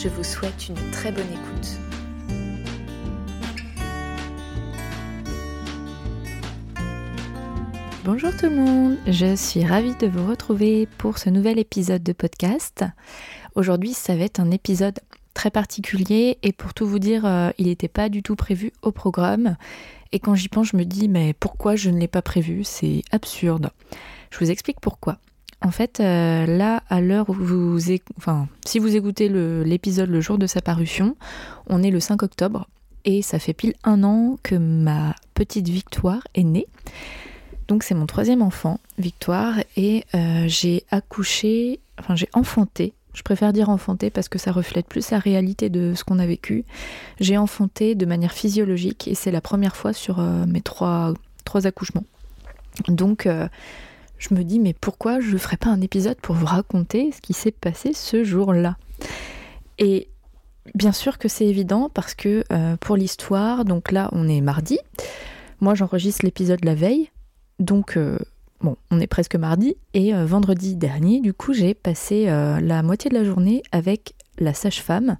Je vous souhaite une très bonne écoute. Bonjour tout le monde, je suis ravie de vous retrouver pour ce nouvel épisode de podcast. Aujourd'hui, ça va être un épisode très particulier et pour tout vous dire, euh, il n'était pas du tout prévu au programme. Et quand j'y pense, je me dis, mais pourquoi je ne l'ai pas prévu? C'est absurde. Je vous explique pourquoi. En fait, euh, là, à l'heure où vous, enfin, si vous écoutez l'épisode le, jour de sa parution, on est le 5 octobre et ça fait pile un an que ma petite Victoire est née. Donc c'est mon troisième enfant, Victoire, et euh, j'ai accouché, enfin j'ai enfanté. Je préfère dire enfanté parce que ça reflète plus la réalité de ce qu'on a vécu. J'ai enfanté de manière physiologique et c'est la première fois sur euh, mes trois, trois accouchements. Donc je me dis mais pourquoi je ne ferais pas un épisode pour vous raconter ce qui s'est passé ce jour-là? Et bien sûr que c'est évident parce que euh, pour l'histoire, donc là on est mardi, moi j'enregistre l'épisode la veille, donc euh, bon on est presque mardi, et euh, vendredi dernier du coup j'ai passé la moitié de la journée avec la sage-femme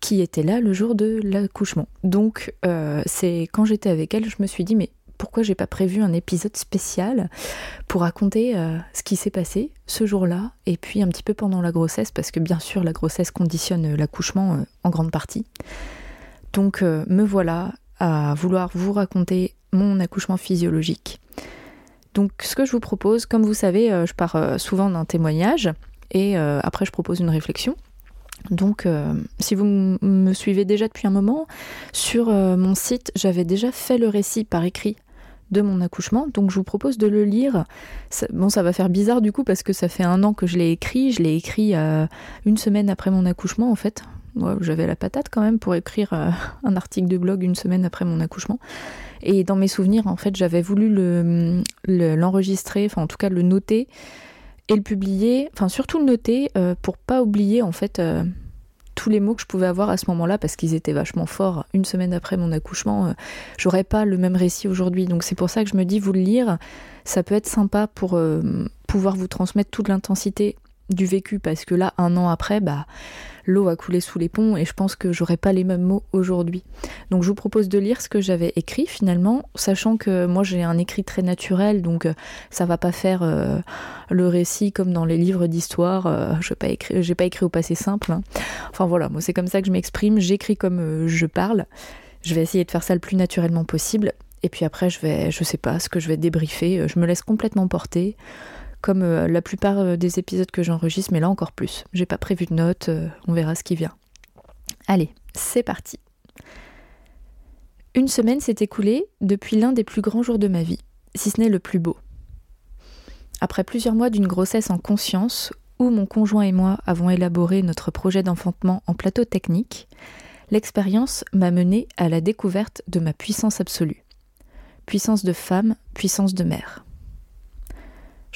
qui était là le jour de l'accouchement. Donc c'est quand j'étais avec elle, je me suis dit mais pourquoi j'ai pas prévu un épisode spécial pour raconter euh, ce qui s'est passé ce jour-là et puis un petit peu pendant la grossesse parce que bien sûr la grossesse conditionne l'accouchement euh, en grande partie. Donc euh, me voilà à vouloir vous raconter mon accouchement physiologique. Donc ce que je vous propose, comme vous savez, je pars souvent d'un témoignage et après je propose une réflexion. Donc, si vous me suivez déjà depuis un moment, sur mon site, j'avais déjà fait le récit par écrit de mon accouchement. Donc je vous propose de le lire. bon, ça va faire bizarre du coup parce que ça fait un an que je l'ai écrit. Je l'ai écrit euh, une semaine après mon accouchement en fait. J'avais la patate quand même pour écrire euh, un article de blog une semaine après mon accouchement. Et dans mes souvenirs, en fait, j'avais voulu l'enregistrer, enfin en tout cas le noter et le publier, enfin surtout le noter euh, pour pas oublier en fait tous les mots que je pouvais avoir à ce moment-là, parce qu'ils étaient vachement forts, une semaine après mon accouchement, euh, j'aurais pas le même récit aujourd'hui. Donc c'est pour ça que je me dis, vous le lire, ça peut être sympa pour euh, pouvoir vous transmettre toute l'intensité du vécu, parce que là, un an après, bah l'eau a coulé sous les ponts et je pense que j'aurais pas les mêmes mots aujourd'hui. Donc je vous propose de lire ce que j'avais écrit finalement, sachant que moi j'ai un écrit très naturel, donc euh, ça va pas faire euh, le récit comme dans les livres d'histoire. Euh, je j'ai pas écrit au passé simple. Hein. Enfin voilà, moi c'est comme ça que je m'exprime, j'écris comme je parle. Je vais essayer de faire ça le plus naturellement possible. Et puis après, je vais, je sais pas, ce que je vais débriefer. Je me laisse complètement porter comme euh, la plupart euh, des épisodes que j'enregistre, mais là encore plus. J'ai pas prévu de notes, euh, on verra ce qui vient. Allez, c'est parti. Une semaine s'est écoulée depuis l'un des plus grands jours de ma vie, si ce n'est le plus beau. Après plusieurs mois d'une grossesse en conscience, où mon conjoint et moi avons élaboré notre projet d'enfantement en plateau technique, l'expérience m'a mené à la découverte de ma puissance absolue. Puissance de femme, puissance de mère.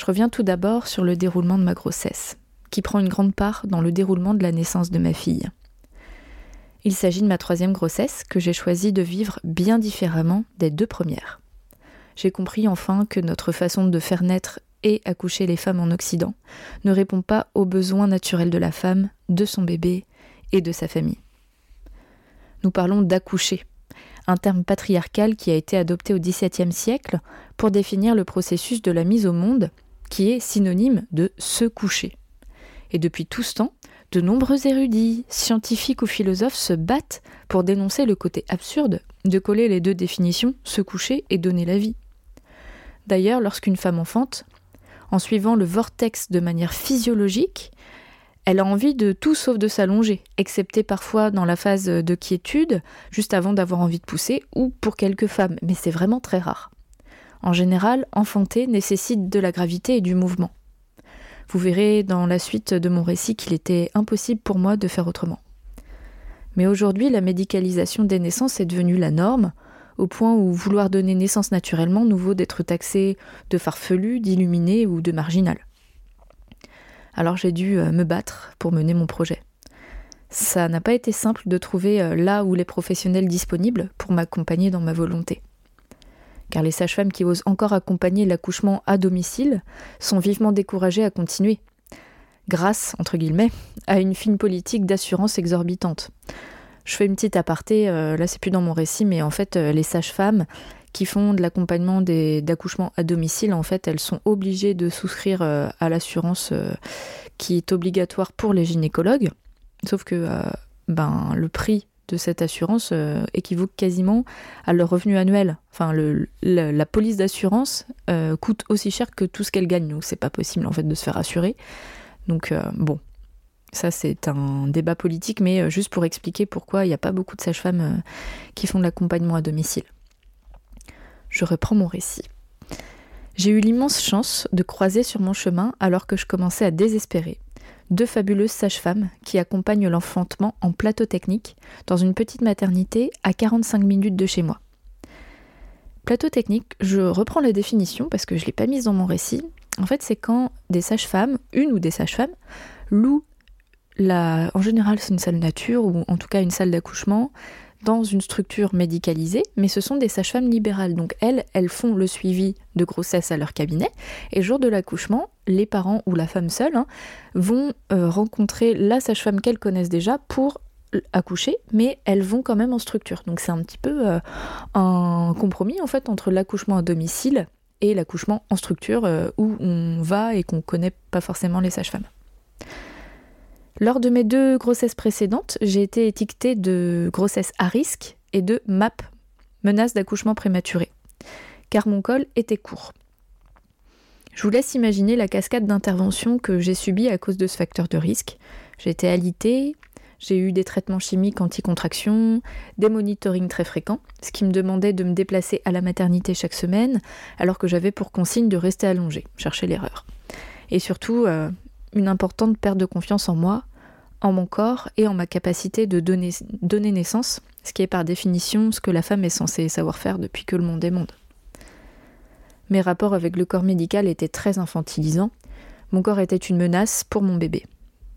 Je reviens tout d'abord sur le déroulement de ma grossesse, qui prend une grande part dans le déroulement de la naissance de ma fille. Il s'agit de ma troisième grossesse que j'ai choisi de vivre bien différemment des deux premières. J'ai compris enfin que notre façon de faire naître et accoucher les femmes en Occident ne répond pas aux besoins naturels de la femme, de son bébé et de sa famille. Nous parlons d'accoucher, un terme patriarcal qui a été adopté au XVIIe siècle pour définir le processus de la mise au monde qui est synonyme de se coucher. Et depuis tout ce temps, de nombreux érudits, scientifiques ou philosophes se battent pour dénoncer le côté absurde de coller les deux définitions, se coucher et donner la vie. D'ailleurs, lorsqu'une femme enfante, en suivant le vortex de manière physiologique, elle a envie de tout sauf de s'allonger, excepté parfois dans la phase de quiétude, juste avant d'avoir envie de pousser, ou pour quelques femmes, mais c'est vraiment très rare. En général, enfanter nécessite de la gravité et du mouvement. Vous verrez dans la suite de mon récit qu'il était impossible pour moi de faire autrement. Mais aujourd'hui, la médicalisation des naissances est devenue la norme, au point où vouloir donner naissance naturellement nous vaut d'être taxé de farfelu, d'illuminé ou de marginal. Alors j'ai dû euh, me battre pour mener mon projet. Ça n'a pas été simple de trouver euh, là où les professionnels disponibles pour m'accompagner dans ma volonté. Car les sages-femmes qui osent encore accompagner l'accouchement à domicile sont vivement découragées à continuer, grâce, entre guillemets, à une fine politique d'assurance exorbitante. Je fais une petite aparté, euh, là c'est plus dans mon récit, mais en fait les sages-femmes qui font de l'accompagnement d'accouchement à domicile, en fait, elles sont obligées de souscrire euh, à l'assurance euh, qui est obligatoire pour les gynécologues. Sauf que euh, ben, le prix de cette assurance équivaut quasiment à leur revenu annuel. Enfin, la, police d'assurance coûte aussi cher que tout ce qu'elle gagne, donc c'est pas possible en fait de se faire assurer. Donc bon, ça c'est un débat politique, mais juste pour expliquer pourquoi il n'y a pas beaucoup de sages-femmes qui font de l'accompagnement à domicile je reprends mon récit. J'ai eu l'immense chance de croiser sur mon chemin, alors que je commençais à désespérer, deux fabuleuses sages-femmes qui accompagnent l'enfantement en plateau technique dans une petite maternité à 45 minutes de chez moi. Plateau technique, je reprends la définition parce que je ne l'ai pas mise dans mon récit. En fait, c'est quand des sages-femmes, une ou des sages-femmes, louent la. En général, c'est une salle nature ou en tout cas une salle d'accouchement dans une structure médicalisée, mais ce sont des sages-femmes libérales. Donc elles, elles font le suivi de grossesse à leur cabinet, et jour de l'accouchement, les parents ou la femme seule hein, vont euh, rencontrer la sage-femme qu'elles connaissent déjà pour accoucher, mais elles vont quand même en structure. Donc c'est un petit peu euh, un compromis en fait entre l'accouchement à domicile et l'accouchement en structure euh, où on va et qu'on connaît pas forcément les sages-femmes. Lors de mes deux grossesses précédentes, j'ai été étiquetée de grossesse à risque et de MAP, menace d'accouchement prématuré, car mon col était court. Je vous laisse imaginer la cascade d'interventions que j'ai subies à cause de ce facteur de risque. J'ai été alitée, j'ai eu des traitements chimiques anti-contraction, des monitorings très fréquents, ce qui me demandait de me déplacer à la maternité chaque semaine, alors que j'avais pour consigne de rester allongée, chercher l'erreur. Et surtout, euh, une importante perte de confiance en moi, en mon corps et en ma capacité de donner, naissance, ce qui est par définition ce que la femme est censée savoir faire depuis que le monde est monde. Mes rapports avec le corps médical étaient très infantilisants, mon corps était une menace pour mon bébé.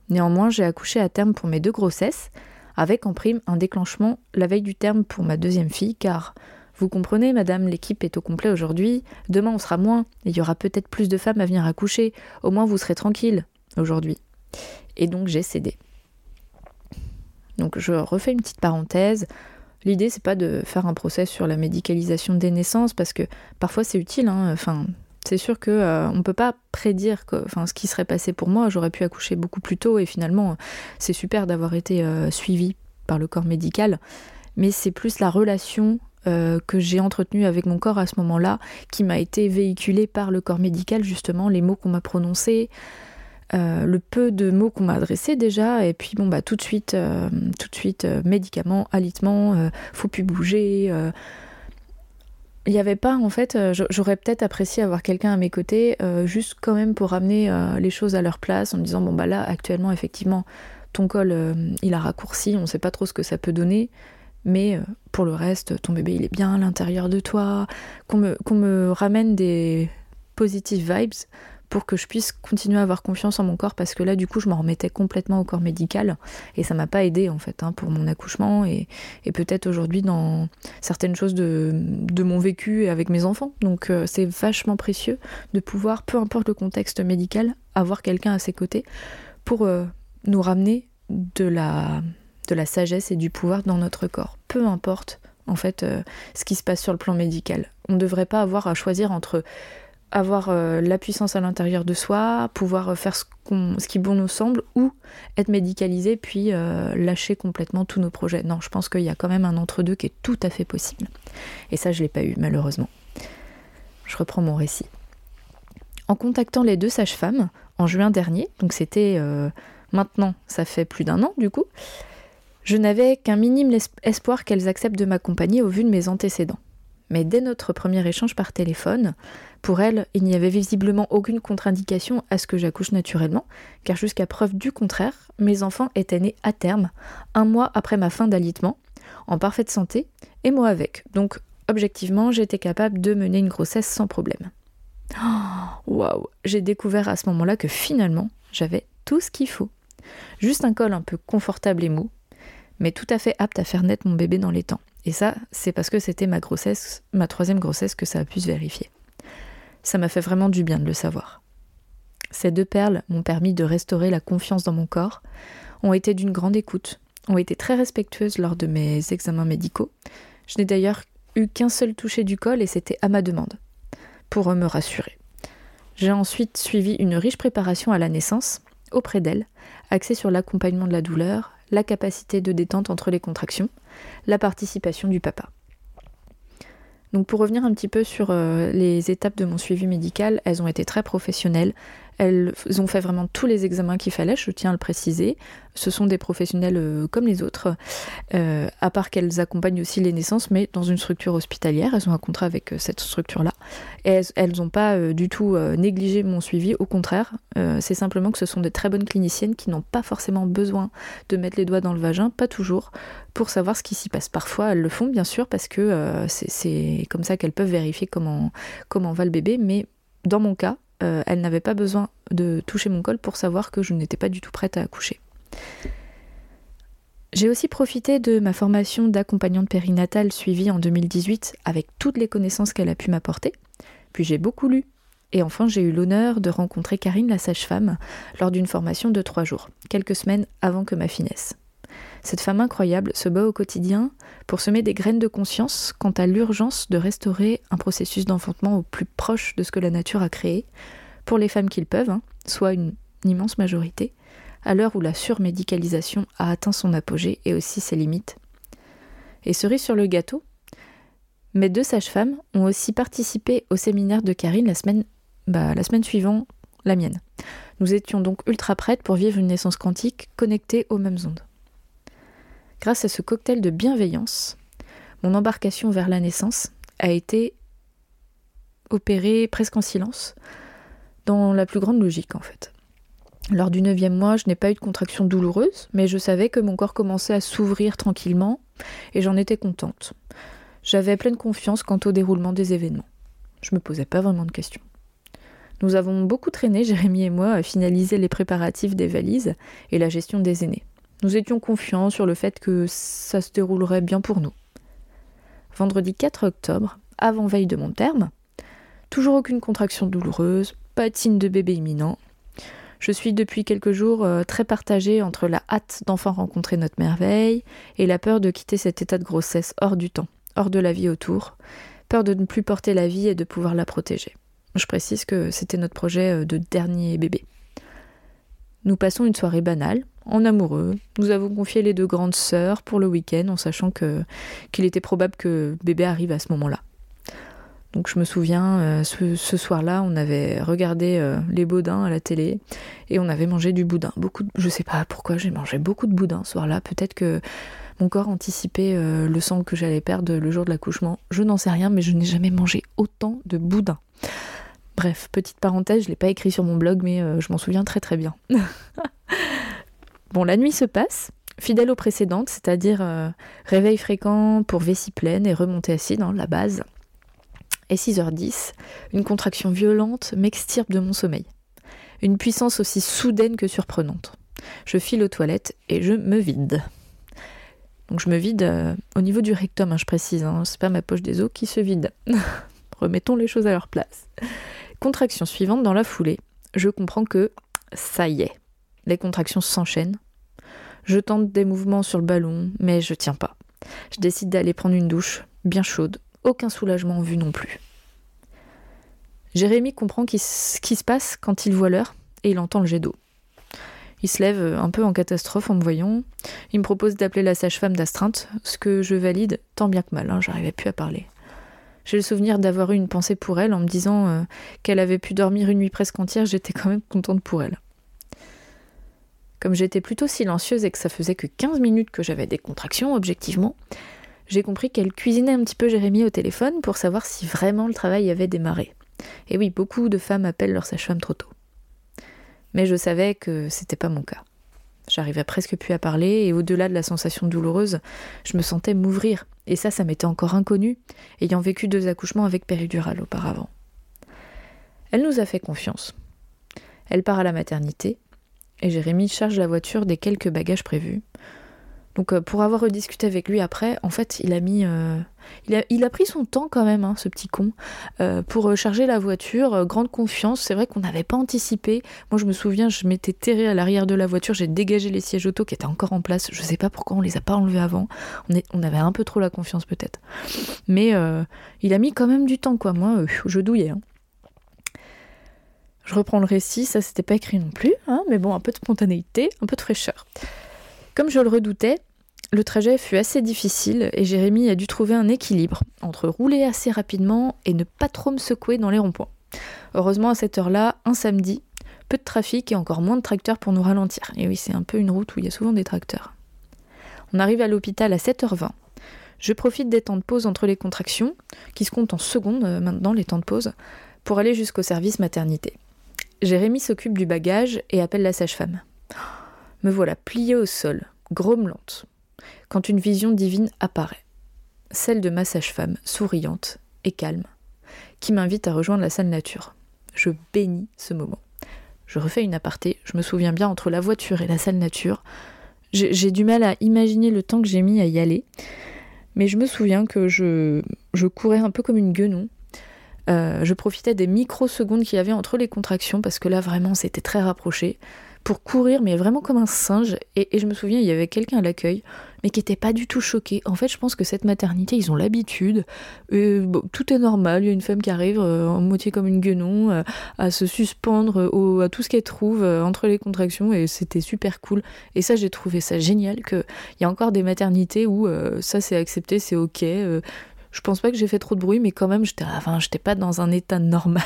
Néanmoins, j'ai accouché à terme pour mes deux grossesses, avec en prime un déclenchement la veille du terme pour ma deuxième fille, car vous comprenez, madame, l'équipe est au complet aujourd'hui, demain on sera moins, il y aura peut-être plus de femmes à venir accoucher, au moins vous serez tranquille aujourd'hui. Et donc j'ai cédé. Donc je refais une petite parenthèse. L'idée c'est pas de faire un procès sur la médicalisation des naissances parce que parfois c'est utile. Hein. Enfin, c'est sûr que euh, on peut pas prédire ce qui serait passé pour moi. J'aurais pu accoucher beaucoup plus tôt et finalement c'est super d'avoir été euh, suivi par le corps médical. Mais c'est plus la relation euh, que j'ai entretenue avec mon corps à ce moment-là qui m'a été véhiculée par le corps médical justement, les mots qu'on m'a prononcés. Euh, le peu de mots qu'on m'a adressés déjà, et puis bon bah tout de suite, euh, tout de suite euh, médicaments, alitements, faut plus bouger. Il n'y avait pas en fait, j'aurais peut-être apprécié avoir quelqu'un à mes côtés, juste quand même pour ramener les choses à leur place en me disant bon bah là actuellement effectivement ton col il a raccourci, on ne sait pas trop ce que ça peut donner, mais pour le reste ton bébé il est bien à l'intérieur de toi, qu'on me, me ramène des positive vibes pour que je puisse continuer à avoir confiance en mon corps parce que là du coup je m'en remettais complètement au corps médical et ça m'a pas aidé en fait hein, pour mon accouchement et, peut-être aujourd'hui dans certaines choses de, mon vécu et avec mes enfants. Donc euh, c'est vachement précieux de pouvoir peu importe le contexte médical avoir quelqu'un à ses côtés pour euh, nous ramener de la, de la sagesse et du pouvoir dans notre corps. Peu importe en fait euh, ce qui se passe sur le plan médical. On ne devrait pas avoir à choisir entre avoir euh, la puissance à l'intérieur de soi, pouvoir euh, faire ce, ce, qui bon nous semble, ou être médicalisé puis euh, lâcher complètement tous nos projets. Non, je pense qu'il y a quand même un entre-deux qui est tout à fait possible. Et ça, je ne l'ai pas eu, malheureusement. Je reprends mon récit. En contactant les deux sages-femmes, en juin dernier, donc c'était maintenant, ça fait plus d'un an du coup, je n'avais qu'un minime espoir qu'elles acceptent de m'accompagner au vu de mes antécédents. Mais dès notre premier échange par téléphone, Pour elle, il n'y avait visiblement aucune contre-indication à ce que j'accouche naturellement, car jusqu'à preuve du contraire, mes enfants étaient nés à terme, un mois après ma fin d'alitement, en parfaite santé, et moi avec. Donc, objectivement, j'étais capable de mener une grossesse sans problème. Waouh J'ai découvert à ce moment-là que finalement, j'avais tout ce qu'il faut. Juste un col un peu confortable et mou, mais tout à fait apte à faire naître mon bébé dans les temps. Et ça, c'est parce que c'était ma grossesse, ma troisième grossesse, que ça a pu se vérifier. Ça m'a fait vraiment du bien de le savoir. Ces deux perles m'ont permis de restaurer la confiance dans mon corps, ont été d'une grande écoute, ont été très respectueuses lors de mes examens médicaux. Je n'ai d'ailleurs eu qu'un seul toucher du col et c'était à ma demande, pour me rassurer. J'ai ensuite suivi une riche préparation à la naissance, auprès d'elle, axée sur l'accompagnement de la douleur, la capacité de détente entre les contractions, la participation du papa. Donc pour revenir un petit peu sur euh, les étapes de mon suivi médical, elles ont été très professionnelles, elles ont fait vraiment tous les examens qu'il fallait, je tiens à le préciser. Ce sont des professionnels euh, comme les autres, euh, à part qu'elles accompagnent aussi les naissances, mais dans une structure hospitalière. Elles ont un contrat avec euh, cette structure-là. Elles n'ont pas du tout négligé mon suivi, au contraire. C'est simplement que ce sont des très bonnes cliniciennes qui n'ont pas forcément besoin de mettre les doigts dans le vagin, pas toujours, pour savoir ce qui s'y passe. Parfois, elles le font, bien sûr, parce que c'est comme ça qu'elles peuvent vérifier comment, comment va le bébé, mais dans mon cas, euh, elle n'avait pas besoin de toucher mon col pour savoir que je n'étais pas du tout prête à accoucher. J'ai aussi profité de ma formation d'accompagnante périnatale suivie en 2018 avec toutes les connaissances qu'elle a pu m'apporter. Puis j'ai beaucoup lu. Et enfin, j'ai eu l'honneur de rencontrer Karine, la sage-femme, lors d'une formation de trois jours, quelques semaines avant que ma finesse. Cette femme incroyable se bat au quotidien pour semer des graines de conscience quant à l'urgence de restaurer un processus d'enfantement au plus proche de ce que la nature a créé, pour les femmes qu'ils peuvent, hein, soit une, immense majorité, à l'heure où la surmédicalisation a atteint son apogée et aussi ses limites. Et cerise sur le gâteau, mes deux sages-femmes ont aussi participé au séminaire de Karine la semaine, bah, la semaine suivante, la mienne. Nous étions donc ultra prêtes pour vivre une naissance quantique connectée aux mêmes ondes. Grâce à ce cocktail de bienveillance, mon embarcation vers la naissance a été opérée presque en silence, dans la plus grande logique en fait. Lors du neuvième mois, je n'ai pas eu de contraction douloureuse, mais je savais que mon corps commençait à s'ouvrir tranquillement, et j'en étais contente. J'avais pleine confiance quant au déroulement des événements. Je me posais pas vraiment de questions. Nous avons beaucoup traîné, Jérémy et moi, à finaliser les préparatifs des valises et la gestion des aînés. Nous étions confiants sur le fait que ça se déroulerait bien pour nous. Vendredi 4 octobre, avant veille de mon terme, toujours aucune contraction douloureuse, pas de signe de bébé imminent. Je suis depuis quelques jours euh, très partagée entre la hâte d'enfin rencontrer notre merveille et la peur de quitter cet état de grossesse hors du temps, hors de la vie autour, peur de ne plus porter la vie et de pouvoir la protéger. Je précise que c'était notre projet euh, de dernier bébé. Nous passons une soirée banale, en amoureux. Nous avons confié les deux grandes sœurs pour le week-end en sachant que qu'il était probable que bébé arrive à ce moment-là. Donc je me souviens, euh, ce, soir-là, on avait regardé euh, les boudins à la télé et on avait mangé du boudin. Beaucoup, de, je sais pas pourquoi j'ai mangé beaucoup de boudin ce soir-là. Peut-être que mon corps anticipait euh, le sang que j'allais perdre le jour de l'accouchement. Je n'en sais rien, mais je n'ai jamais mangé autant de boudin. Bref, petite parenthèse, je l'ai pas écrit sur mon blog, mais je m'en souviens très très bien. Bon, la nuit se passe, fidèle aux précédentes, c'est-à-dire euh, réveil fréquent pour vessie pleine et remontée acide, dans la base. Et 6h10, une contraction violente m'extirpe de mon sommeil. Une puissance aussi soudaine que surprenante. Je file aux toilettes et je me vide. Donc je me vide euh, au niveau du rectum, hein, je précise, hein, c'est pas ma poche des os qui se vide. Remettons les choses à leur place. Contraction suivante dans la foulée. Je comprends que ça y est. Les contractions s'enchaînent. Je tente des mouvements sur le ballon, mais je tiens pas. Je décide d'aller prendre une douche, bien chaude, aucun soulagement en vue non plus. Jérémy comprend ce qui se passe quand il voit l'heure et il entend le jet d'eau. Il se lève un peu en catastrophe en me voyant. Il me propose d'appeler la sage-femme d'astreinte, ce que je valide tant bien que mal, hein, j'arrivais plus à parler. J'ai le souvenir d'avoir eu une pensée pour elle en me disant euh, qu'elle avait pu dormir une nuit presque entière, j'étais quand même contente pour elle. Comme j'étais plutôt silencieuse et que ça faisait que 15 minutes que j'avais des contractions, objectivement, j'ai compris qu'elle cuisinait un petit peu Jérémy au téléphone pour savoir si vraiment le travail avait démarré. Et oui, beaucoup de femmes appellent leur sage-femme trop tôt. Mais je savais que c'était pas mon cas. J'arrivais presque plus à parler et au-delà de la sensation douloureuse, je me sentais m'ouvrir. Et ça, ça m'était encore inconnu, ayant vécu deux accouchements avec péridurale auparavant. Elle nous a fait confiance. Elle part à la maternité et Jérémy charge la voiture des quelques bagages prévus. Donc euh, pour avoir rediscuté avec lui après, en fait, il a mis, euh, il, a, il, a, pris son temps quand même, hein, ce petit con, euh, pour charger la voiture. grande confiance. C'est vrai qu'on n'avait pas anticipé. Moi, je me souviens, je m'étais terré à l'arrière de la voiture, j'ai dégagé les sièges auto qui étaient encore en place. Je sais pas pourquoi on les a pas enlevés avant. On, est, on avait un peu trop la confiance peut-être. Mais il a mis quand même du temps, quoi. Moi, je douillais. Hein. Je reprends le récit, ça c'était pas écrit non plus, hein, mais bon, un peu de spontanéité, un peu de fraîcheur. Comme je le redoutais, le trajet fut assez difficile et Jérémy a dû trouver un équilibre entre rouler assez rapidement et ne pas trop me secouer dans les ronds-points. Heureusement, à cette heure-là, un samedi, peu de trafic et encore moins de tracteurs pour nous ralentir. Et oui, c'est un peu une route où il y a souvent des tracteurs. On arrive à l'hôpital à 7h20. Je profite des temps de pause entre les contractions, qui se comptent en secondes euh, maintenant, les temps de pause, pour aller jusqu'au service maternité. Jérémy s'occupe du bagage et appelle la sage-femme. Me voilà pliée au sol, grommelante, quand une vision divine apparaît. Celle de ma sage-femme, souriante et calme, qui m'invite à rejoindre la salle nature. Je bénis ce moment. Je refais une aparté, je me souviens bien entre la voiture et la salle nature. J'ai du mal à imaginer le temps que j'ai mis à y aller, mais je me souviens que je, je courais un peu comme une guenon, euh, je profitais des microsecondes qu'il y avait entre les contractions parce que là vraiment c'était très rapproché. Pour courir mais vraiment comme un singe. Et, je me souviens il y avait quelqu'un à l'accueil mais qui était pas du tout choqué. En fait je pense que cette maternité ils ont l'habitude, tout est normal, il y a une femme qui arrive euh, en moitié comme une guenon euh, à se suspendre à tout ce qu'elle trouve entre les contractions. Et c'était super cool. Et ça j'ai trouvé ça génial qu'il y a encore des maternités où ça c'est accepté, c'est ok je pense pas que j'ai fait trop de bruit, mais quand même, j'étais, enfin, j'étais pas dans un état normal.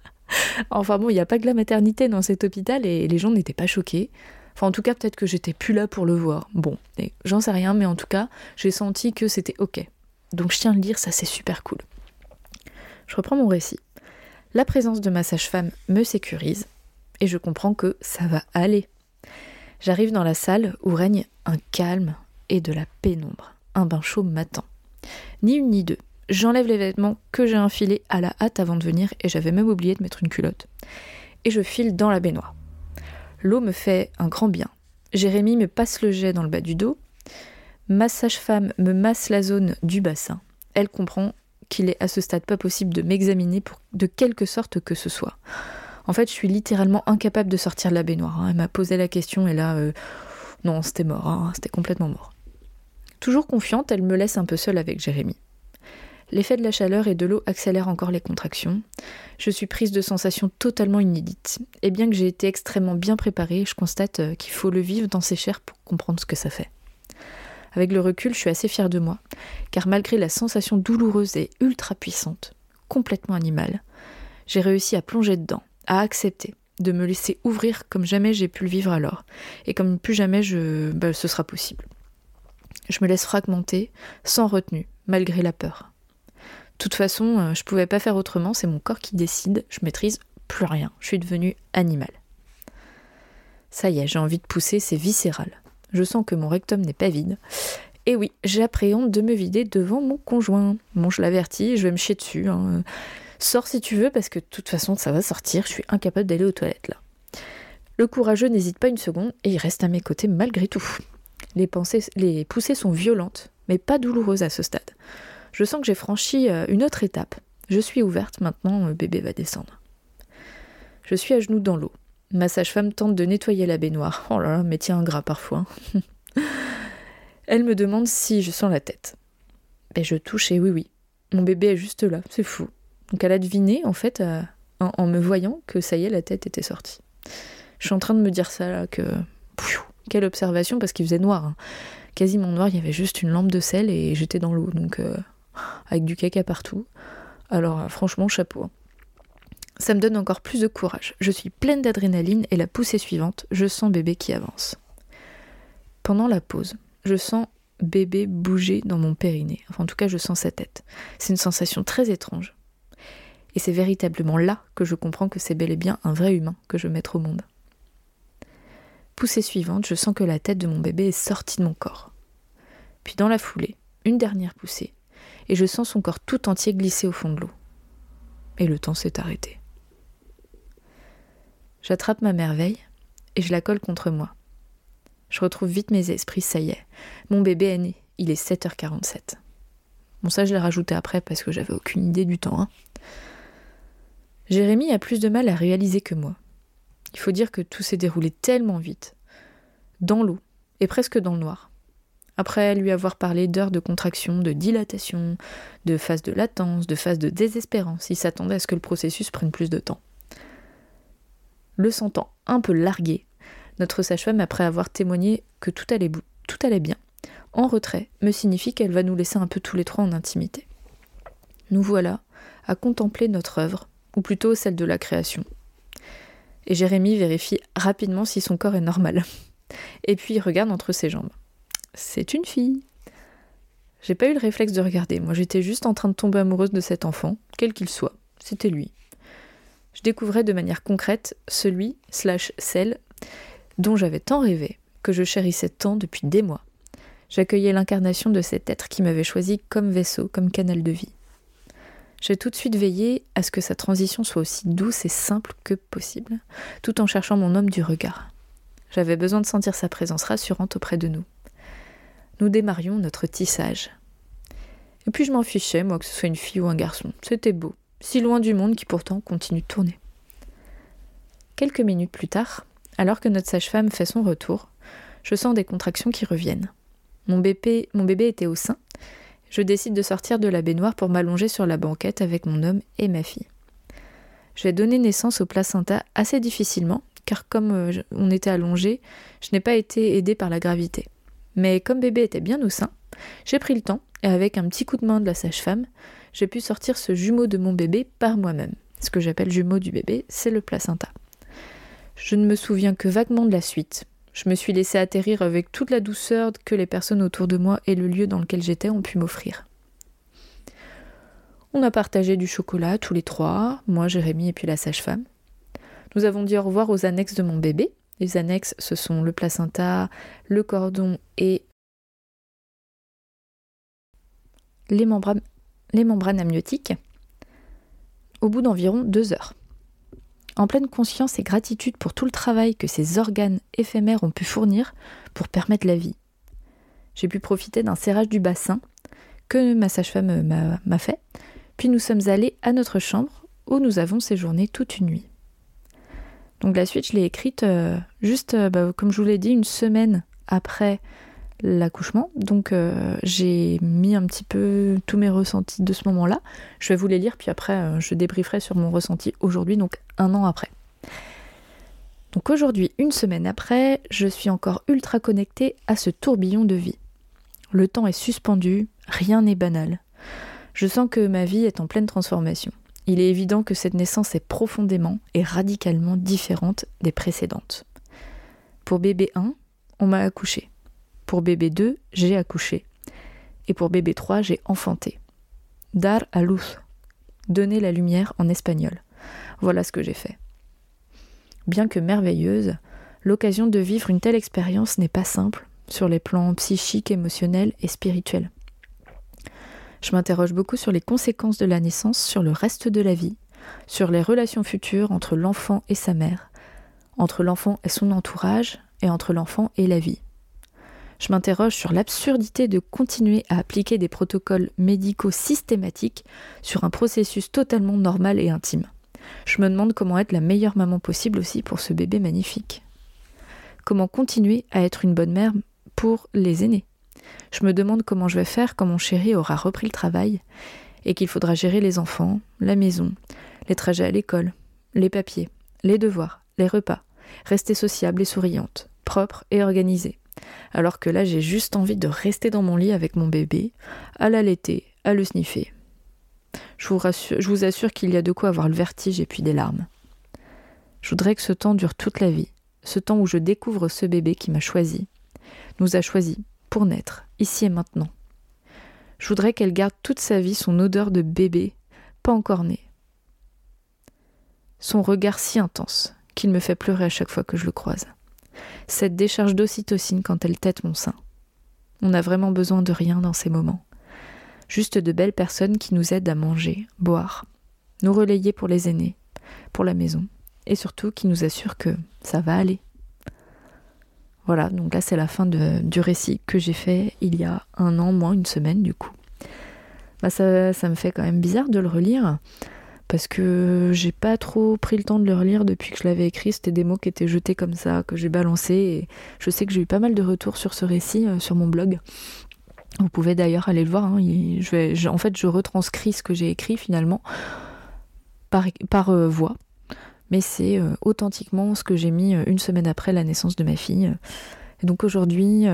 enfin bon, il n'y a pas que la maternité dans cet hôpital et les gens n'étaient pas choqués. Enfin, en tout cas, peut-être que j'étais plus là pour le voir. Bon, j'en sais rien, mais en tout cas, j'ai senti que c'était ok. Donc je tiens à le dire, ça c'est super cool. Je reprends mon récit. La présence de ma sage-femme me sécurise et je comprends que ça va aller. J'arrive dans la salle où règne un calme et de la pénombre. Un bain chaud m'attend. Ni une ni deux. J'enlève les vêtements que j'ai enfilés à la hâte avant de venir et j'avais même oublié de mettre une culotte. Et je file dans la baignoire. L'eau me fait un grand bien. Jérémy me passe le jet dans le bas du dos. Ma sage-femme me masse la zone du bassin. Elle comprend qu'il est à ce stade pas possible de m'examiner de quelque sorte que ce soit. En fait, je suis littéralement incapable de sortir de la baignoire. Hein. Elle m'a posé la question et là, euh, non, c'était mort, hein. c'était complètement mort. Toujours confiante, elle me laisse un peu seule avec Jérémy. L'effet de la chaleur et de l'eau accélère encore les contractions. Je suis prise de sensations totalement inédites. Et bien que j'ai été extrêmement bien préparée, je constate euh, qu'il faut le vivre dans ses chairs pour comprendre ce que ça fait. Avec le recul, je suis assez fière de moi, car malgré la sensation douloureuse et ultra puissante, complètement animale, j'ai réussi à plonger dedans, à accepter, de me laisser ouvrir comme jamais j'ai pu le vivre alors, et comme plus jamais je, bah, ce sera possible. Je me laisse fragmenter, sans retenue, malgré la peur. De toute façon, euh, je pouvais pas faire autrement, c'est mon corps qui décide, je maîtrise plus rien, je suis devenue animal. Ça y est, j'ai envie de pousser, c'est viscéral. Je sens que mon rectum n'est pas vide. Et oui, j'appréhende de me vider devant mon conjoint. Bon, je l'avertis, je vais me chier dessus. Hein. Sors si tu veux, parce que de toute façon, ça va sortir, je suis incapable d'aller aux toilettes là. Le courageux n'hésite pas une seconde et il reste à mes côtés malgré tout. Les, poussées sont violentes, mais pas douloureuses à ce stade. Je sens que j'ai franchi euh, une autre étape. Je suis ouverte, maintenant le bébé va descendre. Je suis à genoux dans l'eau. Ma sage-femme tente de nettoyer la baignoire. Oh là là, métier ingrat parfois. Elle me demande si je sens la tête. Ben je touche et oui oui. Mon bébé est juste là, c'est fou. Donc elle a deviné en fait euh, en, me voyant que ça y est la tête était sortie. Je suis en train de me dire ça là que quelle observation, parce qu'il faisait noir. Hein. Quasiment noir, il y avait juste une lampe de sel et j'étais dans l'eau, donc euh, avec du caca partout. Alors euh, franchement, chapeau. Hein. Ça me donne encore plus de courage. Je suis pleine d'adrénaline et la poussée suivante, je sens bébé qui avance. Pendant la pause, je sens bébé bouger dans mon périnée. Enfin, en tout cas, je sens sa tête. C'est une sensation très étrange. Et c'est véritablement là que je comprends que c'est bel et bien un vrai humain que je mettre au monde. Poussée suivante, je sens que la tête de mon bébé est sortie de mon corps. Puis dans la foulée, une dernière poussée, et je sens son corps tout entier glisser au fond de l'eau. Et le temps s'est arrêté. J'attrape ma merveille et je la colle contre moi. Je retrouve vite mes esprits, ça y est. Mon bébé est né, il est 7h47. Bon, ça, je l'ai rajouté après parce que j'avais aucune idée du temps. Hein. Jérémy a plus de mal à réaliser que moi. Il faut dire que tout s'est déroulé tellement vite, dans l'eau et presque dans le noir. Après lui avoir parlé d'heures de contraction, de dilatation, de phase de latence, de phase de désespérance, il s'attendait à ce que le processus prenne plus de temps. Le sentant un peu largué, notre sage-femme, après avoir témoigné que tout allait, tout allait bien, en retrait, me signifie qu'elle va nous laisser un peu tous les trois en intimité. Nous voilà à contempler notre œuvre, ou plutôt celle de la création. Et Jérémie vérifie rapidement si son corps est normal. Et puis il regarde entre ses jambes. C'est une fille. J'ai pas eu le réflexe de regarder, moi j'étais juste en train de tomber amoureuse de cet enfant, quel qu'il soit. C'était lui. Je découvrais de manière concrète celui, slash celle, dont j'avais tant rêvé, que je chérissais tant depuis des mois. J'accueillais l'incarnation de cet être qui m'avait choisi comme vaisseau, comme canal de vie. J'ai tout de suite veillé à ce que sa transition soit aussi douce et simple que possible, tout en cherchant mon homme du regard. J'avais besoin de sentir sa présence rassurante auprès de nous. Nous démarrions notre tissage. Et puis je m'en fichais, moi, que ce soit une fille ou un garçon. C'était beau, si loin du monde qui pourtant continue de tourner. Quelques minutes plus tard, alors que notre sage-femme fait son retour, je sens des contractions qui reviennent. Mon bébé, mon bébé était au sein, je décide de sortir de la baignoire pour m'allonger sur la banquette avec mon homme et ma fille. Je vais donner naissance au placenta assez difficilement, car comme euh, on était allongé, je n'ai pas été aidée par la gravité. Mais comme bébé était bien au sein, j'ai pris le temps, et avec un petit coup de main de la sage-femme, j'ai pu sortir ce jumeau de mon bébé par moi-même. Ce que j'appelle jumeau du bébé, c'est le placenta. Je ne me souviens que vaguement de la suite, je me suis laissé atterrir avec toute la douceur que les personnes autour de moi et le lieu dans lequel j'étais ont pu m'offrir. On a partagé du chocolat tous les trois, moi, Jérémy et puis la sage-femme. Nous avons dit au revoir aux annexes de mon bébé. Les annexes, ce sont le placenta, le cordon et les membranes, les membranes amniotiques au bout d'environ deux heures en pleine conscience et gratitude pour tout le travail que ces organes éphémères ont pu fournir pour permettre la vie. J'ai pu profiter d'un serrage du bassin que ma sage-femme m'a fait, puis nous sommes allés à notre chambre où nous avons séjourné toute une nuit. Donc la suite, je l'ai écrite euh, juste, euh, bah, comme je vous l'ai dit, une semaine après l'accouchement. Donc euh, j'ai mis un petit peu tous mes ressentis de ce moment-là. Je vais vous les lire, puis après euh, je débrieferai sur mon ressenti aujourd'hui, donc un an après. Donc aujourd'hui, une semaine après, je suis encore ultra connectée à ce tourbillon de vie. Le temps est suspendu, rien n'est banal. Je sens que ma vie est en pleine transformation. Il est évident que cette naissance est profondément et radicalement différente des précédentes. Pour bébé 1, on m'a accouché. Pour bébé 2, j'ai accouché. Et pour bébé 3, j'ai enfanté. Dar a luz. Donner la lumière en espagnol. Voilà ce que j'ai fait. Bien que merveilleuse, l'occasion de vivre une telle expérience n'est pas simple sur les plans psychiques, émotionnels et spirituels. Je m'interroge beaucoup sur les conséquences de la naissance sur le reste de la vie, sur les relations futures entre l'enfant et sa mère, entre l'enfant et son entourage, et entre l'enfant et la vie je m'interroge sur l'absurdité de continuer à appliquer des protocoles médicaux systématiques sur un processus totalement normal et intime. Je me demande comment être la meilleure maman possible aussi pour ce bébé magnifique. Comment continuer à être une bonne mère pour les aînés? Je me demande comment je vais faire quand mon chéri aura repris le travail et qu'il faudra gérer les enfants, la maison, les trajets à l'école, les papiers, les devoirs, les repas, rester sociable et souriante, propre et organisée alors que là j'ai juste envie de rester dans mon lit avec mon bébé, à l'allaiter, à le sniffer. Je vous, assure qu'il y a de quoi avoir le vertige et puis des larmes. Je voudrais que ce temps dure toute la vie, ce temps où je découvre ce bébé qui m'a choisi, nous a choisi pour naître, ici et maintenant. Je voudrais qu'elle garde toute sa vie son odeur de bébé, pas encore né. son regard si intense qu'il me fait pleurer à chaque fois que je le croise. Cette décharge d'ocytocine quand elle tête mon sein. On n'a vraiment besoin de rien dans ces moments. Juste de belles personnes qui nous aident à manger, boire, nous relayer pour les aînés, pour la maison, et surtout qui nous assurent que ça va aller. Voilà, donc là c'est la fin du récit que j'ai fait il y a un an, moins une semaine du coup. Bah ça, ça me fait quand même bizarre de le relire parce que j'ai pas trop pris le temps de le relire depuis que je l'avais écrit. C'était des mots qui étaient jetés comme ça, que j'ai balancés. Et je sais que j'ai eu pas mal de retours sur ce récit euh, sur mon blog. Vous pouvez d'ailleurs aller le voir. Hein. En fait, je retranscris ce que j'ai écrit finalement par, euh, voix. Mais c'est euh, authentiquement ce que j'ai mis une semaine après la naissance de ma fille. Donc aujourd'hui,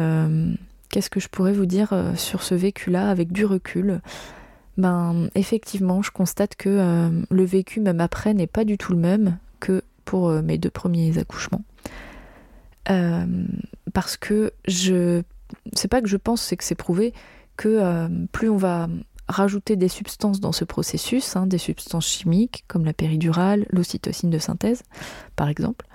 qu'est-ce que je pourrais vous dire sur ce vécu-là avec du recul? Ben effectivement, je constate que euh, le vécu même après n'est pas du tout le même que pour euh, mes deux premiers accouchements. Euh, parce que je c'est pas que je pense, c'est que c'est prouvé que plus on va rajouter des substances dans ce processus, hein, des substances chimiques comme la péridurale, l'ocytocine de synthèse, par exemple,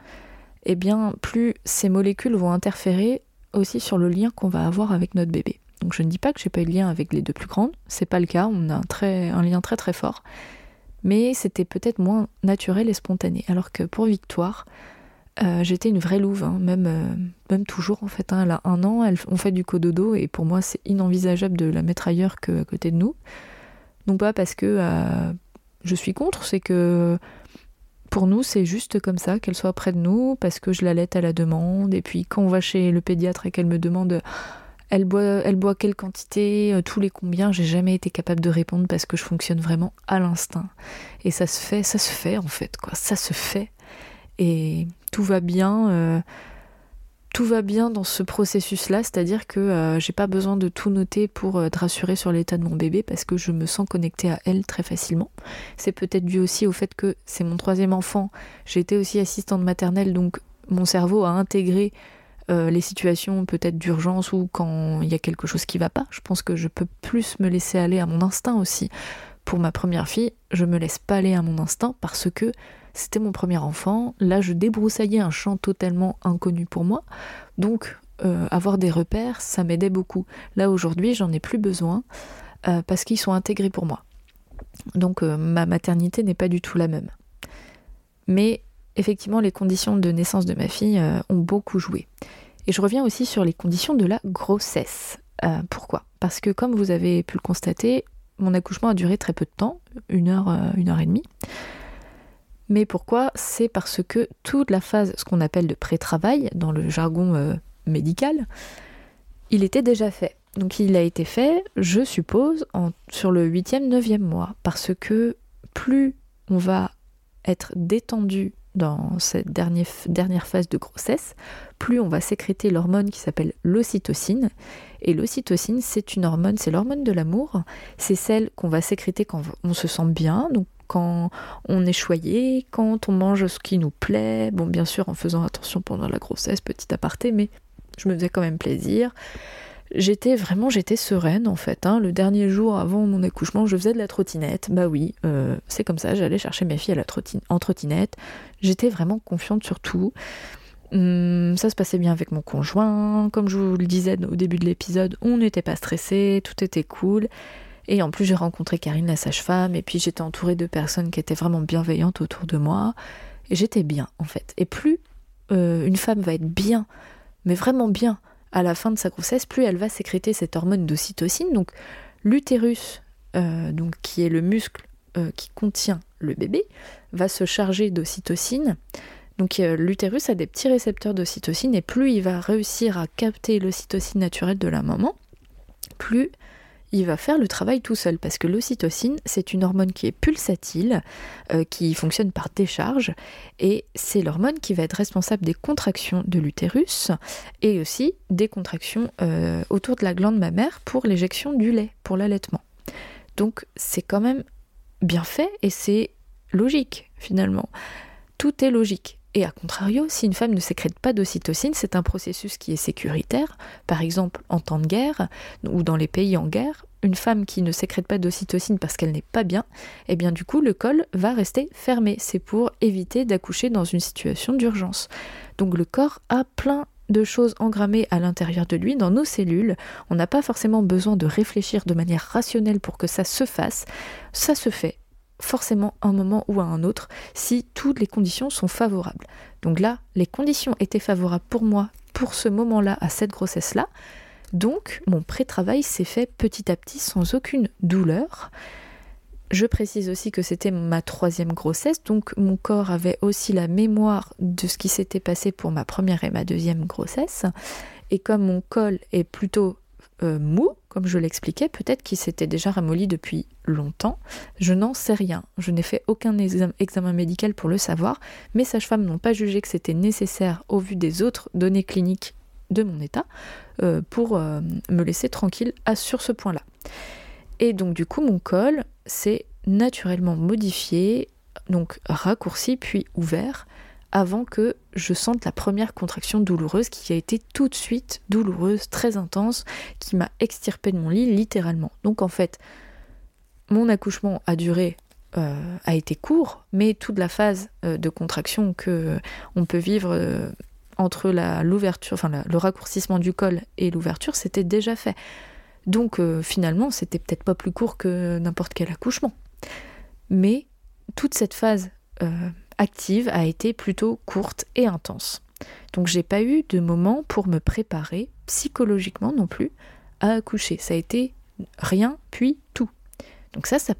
eh bien plus ces molécules vont interférer aussi sur le lien qu'on va avoir avec notre bébé. Donc je ne dis pas que j'ai pas eu de lien avec les deux plus grandes, c'est pas le cas, on a un, lien très très fort, mais c'était peut-être moins naturel et spontané. Alors que pour Victoire, euh, j'étais une vraie louve, hein, même, euh, même toujours en fait. Hein. elle a un an, on fait du cododo et pour moi c'est inenvisageable de la mettre ailleurs qu'à côté de nous. Non pas parce que euh, je suis contre, c'est que pour nous c'est juste comme ça qu'elle soit près de nous parce que je la l'allaite à la demande et puis quand on va chez le pédiatre et qu'elle me demande elle boit, elle boit quelle quantité, euh, tous les combien, j'ai jamais été capable de répondre parce que je fonctionne vraiment à l'instinct. Et ça se fait, ça se fait en fait, quoi. Ça se fait. Et tout va bien. Euh, tout va bien dans ce processus-là, c'est-à-dire que euh, j'ai pas besoin de tout noter pour te rassurer sur l'état de mon bébé parce que je me sens connectée à elle très facilement. C'est peut-être dû aussi au fait que c'est mon troisième enfant. J'ai été aussi assistante maternelle, donc mon cerveau a intégré euh, les situations peut-être d'urgence ou quand il y a quelque chose qui va pas. Je pense que je peux plus me laisser aller à mon instinct aussi. Pour ma première fille, je me laisse pas aller à mon instinct parce que c'était mon premier enfant. Là, je débroussaillais un champ totalement inconnu pour moi. Donc, euh, avoir des repères, ça m'aidait beaucoup. Là, aujourd'hui, j'en ai plus besoin euh, parce qu'ils sont intégrés pour moi. Donc, ma maternité n'est pas du tout la même. Mais effectivement, les conditions de naissance de ma fille ont beaucoup joué. Et je reviens aussi sur les conditions de la grossesse. Euh, pourquoi? Parce que comme vous avez pu le constater, mon accouchement a duré très peu de temps, une heure, euh, une heure et demie. Mais pourquoi? C'est parce que toute la phase, ce qu'on appelle de pré-travail, dans le jargon euh, médical, il était déjà fait. Donc il a été fait, je suppose, sur le 8e, 9e mois. Parce que plus on va être détendu dans cette dernière, phase de grossesse, plus on va sécréter l'hormone qui s'appelle l'ocytocine. Et l'ocytocine, c'est une hormone, c'est l'hormone de l'amour. C'est celle qu'on va sécréter quand on se sent bien, quand on est choyé, quand on mange ce qui nous plaît. Bon, bien sûr, en faisant attention pendant la grossesse, petit aparté, mais je me faisais quand même plaisir j'étais vraiment j'étais sereine en fait. Hein. Le dernier jour avant mon accouchement, je faisais de la trottinette. Bah oui, euh, c'est comme ça. J'allais chercher mes filles à la en trottinette. J'étais vraiment confiante sur tout. Hum, ça se passait bien avec mon conjoint. Comme je vous le disais au début de l'épisode, on n'était pas stressé, tout était cool. Et en plus, j'ai rencontré Karine, la sage-femme, et puis j'étais entourée de personnes qui étaient vraiment bienveillantes autour de moi. Et j'étais bien en fait. Et plus euh, une femme va être bien, mais vraiment bien, à la fin de sa grossesse, plus elle va sécréter cette hormone d'ocytocine. Donc l'utérus, euh, qui est le muscle euh, qui contient le bébé, va se charger d'ocytocine. Donc euh, l'utérus a des petits récepteurs d'ocytocine et plus il va réussir à capter l'ocytocine naturelle de la maman, plus il va faire le travail tout seul parce que l'ocytocine, c'est une hormone qui est pulsatile, euh, qui fonctionne par décharge, et c'est l'hormone qui va être responsable des contractions de l'utérus et aussi des contractions euh, autour de la glande mammaire pour l'éjection du lait, pour l'allaitement. Donc c'est quand même bien fait et c'est logique finalement. Tout est logique. Et à contrario, si une femme ne sécrète pas d'ocytocine, c'est un processus qui est sécuritaire. Par exemple, en temps de guerre ou dans les pays en guerre, une femme qui ne sécrète pas d'ocytocine parce qu'elle n'est pas bien, eh bien du coup le col va rester fermé. C'est pour éviter d'accoucher dans une situation d'urgence. Donc le corps a plein de choses engrammées à l'intérieur de lui, dans nos cellules. On n'a pas forcément besoin de réfléchir de manière rationnelle pour que ça se fasse. Ça se fait forcément un moment ou à un autre si toutes les conditions sont favorables. Donc là, les conditions étaient favorables pour moi pour ce moment-là, à cette grossesse-là. Donc mon pré-travail s'est fait petit à petit sans aucune douleur. Je précise aussi que c'était ma troisième grossesse, donc mon corps avait aussi la mémoire de ce qui s'était passé pour ma première et ma deuxième grossesse. Et comme mon col est plutôt euh, mou, comme je l'expliquais, peut-être qu'il s'était déjà ramolli depuis longtemps. Je n'en sais rien. Je n'ai fait aucun examen médical pour le savoir. Mes sages-femmes n'ont pas jugé que c'était nécessaire au vu des autres données cliniques de mon état euh, pour euh, me laisser tranquille à, sur ce point-là. Et donc du coup, mon col s'est naturellement modifié, donc raccourci puis ouvert, avant que je sente la première contraction douloureuse qui a été tout de suite douloureuse, très intense, qui m'a extirpé de mon lit littéralement. Donc en fait, mon accouchement a duré euh, a été court, mais toute la phase euh, de contraction que on peut vivre euh, entre l'ouverture, enfin le raccourcissement du col et l'ouverture, c'était déjà fait. Donc euh, finalement, c'était peut-être pas plus court que n'importe quel accouchement. Mais toute cette phase euh, active a été plutôt courte et intense. Donc j'ai pas eu de moment pour me préparer psychologiquement non plus à accoucher. Ça a été rien puis tout. Donc ça, ça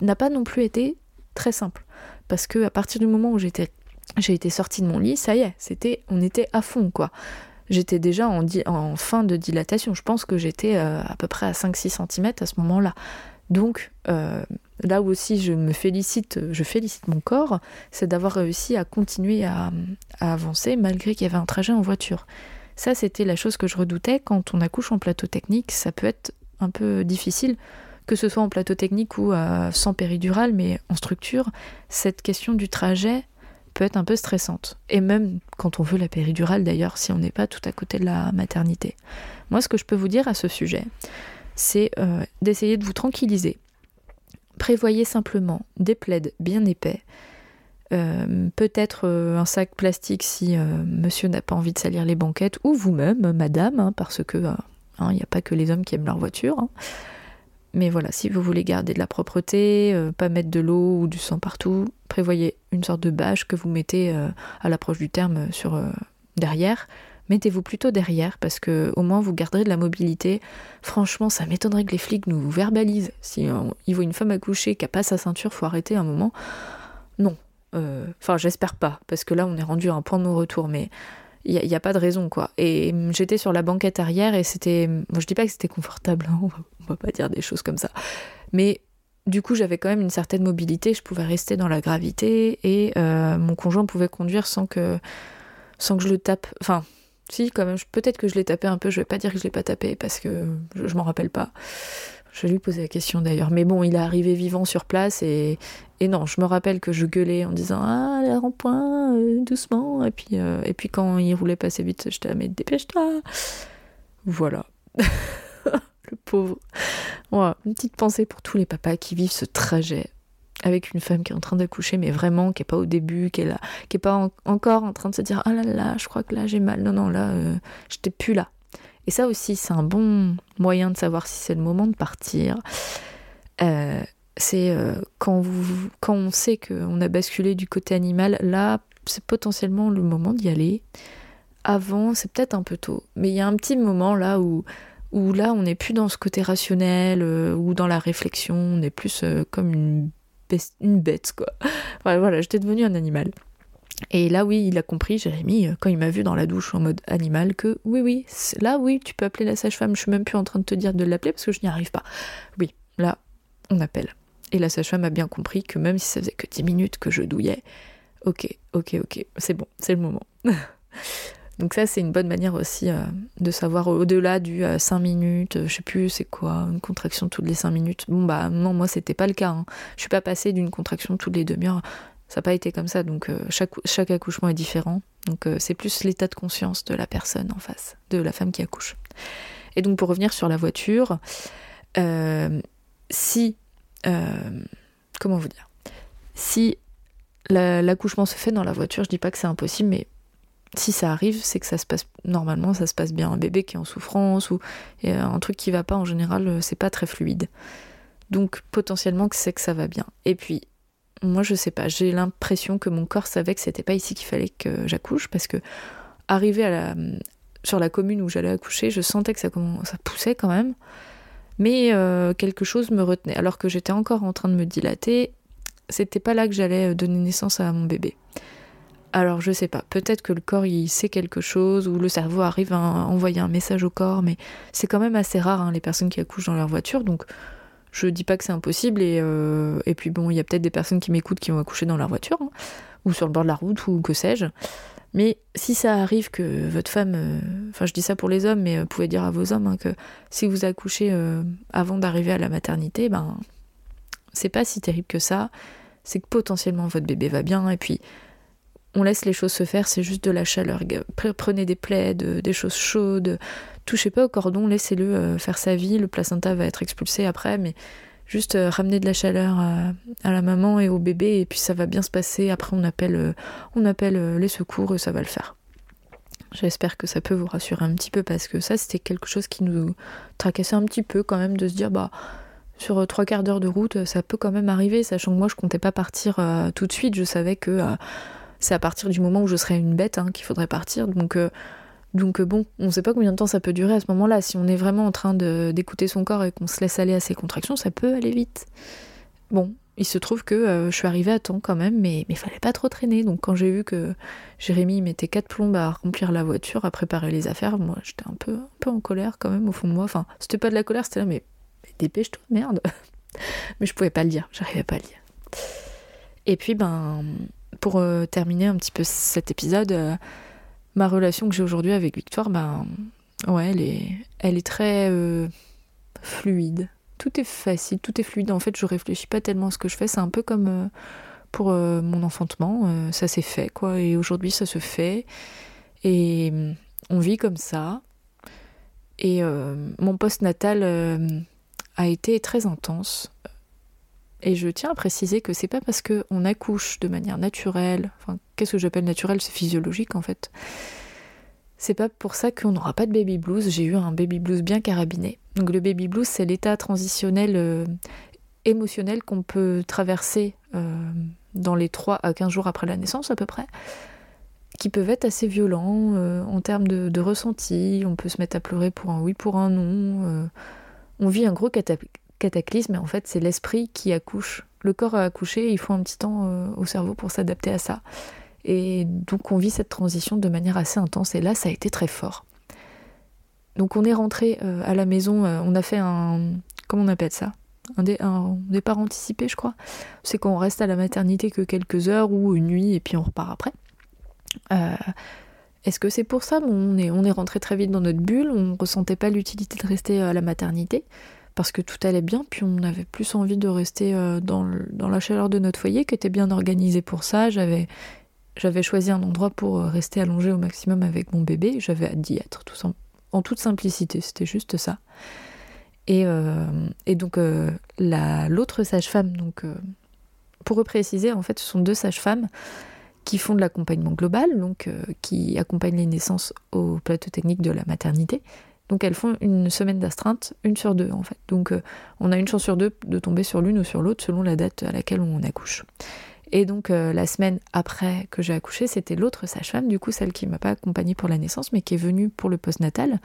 n'a pas non plus été très simple parce que à partir du moment où j'étais j'ai été sortie de mon lit, ça y est, c'était on était à fond quoi j'étais déjà en, fin de dilatation. Je pense que j'étais euh, à peu près à 5-6 cm à ce moment-là. Donc euh, là où aussi je me félicite, je félicite mon corps, c'est d'avoir réussi à continuer à, avancer malgré qu'il y avait un trajet en voiture. Ça, c'était la chose que je redoutais quand on accouche en plateau technique. Ça peut être un peu difficile, que ce soit en plateau technique ou euh, sans péridurale, mais en structure, cette question du trajet, peut être un peu stressante. Et même quand on veut la péridurale d'ailleurs, si on n'est pas tout à côté de la maternité. Moi, ce que je peux vous dire à ce sujet, c'est euh, d'essayer de vous tranquilliser. Prévoyez simplement des plaids bien épais, euh, peut-être euh, un sac plastique si monsieur n'a pas envie de salir les banquettes, ou vous-même, madame, hein, parce que hein, il n'y a pas que les hommes qui aiment leur voiture. Hein. Mais voilà, si vous voulez garder de la propreté, euh, pas mettre de l'eau ou du sang partout, prévoyez une sorte de bâche que vous mettez euh, à l'approche du terme euh, sur derrière. Mettez-vous plutôt derrière parce que au moins vous garderez de la mobilité. Franchement, ça m'étonnerait que les flics nous verbalisent. Si ils voient une femme accouchée qui a pas sa ceinture, faut arrêter un moment. Non. Enfin, j'espère pas parce que là on est rendu à un point de non-retour. Mais il n'y a, pas de raison quoi. Et hum, j'étais sur la banquette arrière et c'était, moi je dis pas que c'était confortable, hein, on, va, pas dire des choses comme ça, mais du coup j'avais quand même une certaine mobilité, je pouvais rester dans la gravité et euh, mon conjoint pouvait conduire sans que, sans que je le tape, enfin si quand même, peut-être que je l'ai tapé un peu, je vais pas dire que je l'ai pas tapé parce que je, je m'en rappelle pas. Je lui poser la question d'ailleurs. Mais bon, il est arrivé vivant sur place et, et non, je me rappelle que je gueulais en disant Ah, les rond-point, euh, doucement. Et puis, euh, et puis quand il roulait pas assez vite, j'étais à mais dépêche-toi. Voilà. Le pauvre. Voilà, une petite pensée pour tous les papas qui vivent ce trajet avec une femme qui est en train d'accoucher, mais vraiment qui est pas au début, qui est là, qui est pas encore en train de se dire ah là là, je crois que là j'ai mal. Non non là, euh, j'étais plus là. Et ça aussi, c'est un bon moyen de savoir si c'est le moment de partir. Euh, c'est euh, quand, quand on sait qu'on a basculé du côté animal, là, c'est potentiellement le moment d'y aller. Avant, c'est peut-être un peu tôt. Mais il y a un petit moment là où, où là, on n'est plus dans ce côté rationnel euh, ou dans la réflexion, on est plus comme une, une bête, quoi. Voilà, j'étais devenu un animal. Et là, oui, il a compris, Jérémy, euh, quand il m'a vu dans la douche en mode animal, que oui, oui, là, oui, tu peux appeler la sage-femme. Je suis même plus en train de te dire de l'appeler parce que je n'y arrive pas. Oui, là, on appelle. Et la sage-femme a bien compris que même si ça faisait que 10 minutes que je douillais, ok, ok, ok, c'est bon, c'est le moment. Donc ça, c'est une bonne manière aussi euh, de savoir au-delà du 5 euh, minutes, je sais plus c'est quoi, une contraction toutes les 5 minutes. Bon bah non, moi c'était pas le cas. Hein. Je suis pas passée d'une contraction toutes les demi-heures Ça n'a pas été comme ça, donc chaque, chaque accouchement est différent. Donc c'est plus l'état de conscience de la personne en face, de la femme qui accouche. Et donc pour revenir sur la voiture, si... comment vous dire? Si l'accouchement se fait dans la voiture, je dis pas que c'est impossible, mais si ça arrive, c'est que ça se passe normalement, ça se passe bien. Un bébé qui est en souffrance ou un truc qui va pas en général, euh, c'est pas très fluide. Donc potentiellement que c'est que ça va bien. Et puis moi je sais pas, j'ai l'impression que mon corps savait que c'était pas ici qu'il fallait que j'accouche parce que arrivé à la, sur la commune où j'allais accoucher, je sentais que ça, poussait quand même, mais euh, quelque chose me retenait. Alors que j'étais encore en train de me dilater, c'était pas là que j'allais euh, donner naissance à mon bébé. Alors je sais pas, peut-être que le corps il sait quelque chose ou le cerveau arrive à envoyer un message au corps, mais c'est quand même assez rare hein, les personnes qui accouchent dans leur voiture, donc je dis pas que c'est impossible et, euh, puis bon, il y a peut-être des personnes qui m'écoutent qui vont accoucher dans leur voiture hein, ou sur le bord de la route ou que sais-je. Mais si ça arrive que votre femme, euh, enfin je dis ça pour les hommes, mais vous pouvez dire à vos hommes hein, que si vous accouchez avant d'arriver à la maternité, ben c'est pas si terrible que ça. C'est que potentiellement votre bébé va bien et puis on laisse les choses se faire, c'est juste de la chaleur. Prenez des plaies, des choses chaudes, touchez pas au cordon, laissez-le euh, faire sa vie, le placenta va être expulsé après, mais juste euh, ramener de la chaleur à, la maman et au bébé, et puis ça va bien se passer. Après, on appelle, euh, on appelle les secours et ça va le faire. J'espère que ça peut vous rassurer un petit peu parce que ça, c'était quelque chose qui nous tracassait un petit peu quand même de se dire, bah sur euh, trois quarts d'heure de route, ça peut quand même arriver, sachant que moi je comptais pas partir euh, tout de suite, je savais que euh, c'est à partir du moment où je serais une bête hein, qu'il faudrait partir. Donc, donc bon, on sait pas combien de temps ça peut durer à ce moment-là. Si on est vraiment en train d'écouter son corps et qu'on se laisse aller à ses contractions, ça peut aller vite. Bon, il se trouve que je suis arrivée à temps quand même, mais il fallait pas trop traîner. Donc quand j'ai vu que Jérémy mettait quatre plombes à remplir la voiture, à préparer les affaires, moi j'étais un peu, un peu en colère quand même au fond de moi. Enfin, c'était pas de la colère, c'était là, mais dépêche-toi, merde. Mais je pouvais pas le dire, j'arrivais pas à le dire. Et puis, ben, pour euh, terminer un petit peu cet épisode, euh, ma relation que j'ai aujourd'hui avec Victoire, ben, ouais, elle est, très euh, fluide. Tout est facile, tout est fluide. En fait, je réfléchis pas tellement à ce que je fais. C'est un peu comme pour mon enfantement, ça s'est fait, quoi. Et aujourd'hui, ça se fait. Et on vit comme ça. Et mon post natal a été très intense. Et je tiens à préciser que c'est pas parce qu'on accouche de manière naturelle, enfin, qu'est-ce que j'appelle naturel C'est physiologique en fait. C'est pas pour ça qu'on n'aura pas de baby blues. J'ai eu un baby blues bien carabiné. Donc le baby blues, c'est l'état transitionnel euh, émotionnel qu'on peut traverser euh, dans les 3 à 15 jours après la naissance à peu près, qui peuvent être assez violents euh, en termes de, ressenti. On peut se mettre à pleurer pour un oui, pour un non on vit un gros cataclysme et en fait c'est l'esprit qui accouche. Le corps a accouché, il faut un petit temps euh, au cerveau pour s'adapter à ça. Et donc on vit cette transition de manière assez intense et là ça a été très fort. Donc on est rentré euh, à la maison, euh, on a fait un... comment on appelle ça? Un, départ anticipé je crois. C'est qu'on reste à la maternité que quelques heures ou une nuit et puis on repart après. Est-ce que c'est pour ça? On est, on est rentré très vite dans notre bulle, on ne ressentait pas l'utilité de rester à la maternité parce que tout allait bien, puis on avait plus envie de rester euh, dans, la chaleur de notre foyer qui était bien organisé pour ça. J'avais, choisi un endroit pour euh, rester allongé au maximum avec mon bébé, j'avais hâte d'y être, tout en toute simplicité, c'était juste ça. Et, euh, donc l'autre sage-femme, donc pour préciser, en fait ce sont deux sages-femmes qui font de l'accompagnement global, donc euh, qui accompagnent les naissances au plateau technique de la maternité. Donc elles font une semaine d'astreinte, une sur deux en fait. Donc euh, on a une chance sur deux de tomber sur l'une ou sur l'autre selon la date à laquelle on accouche. Et donc euh, la semaine après que j'ai accouché, c'était l'autre sage-femme, du coup celle qui m'a pas accompagnée pour la naissance, mais qui est venue pour le postnatal.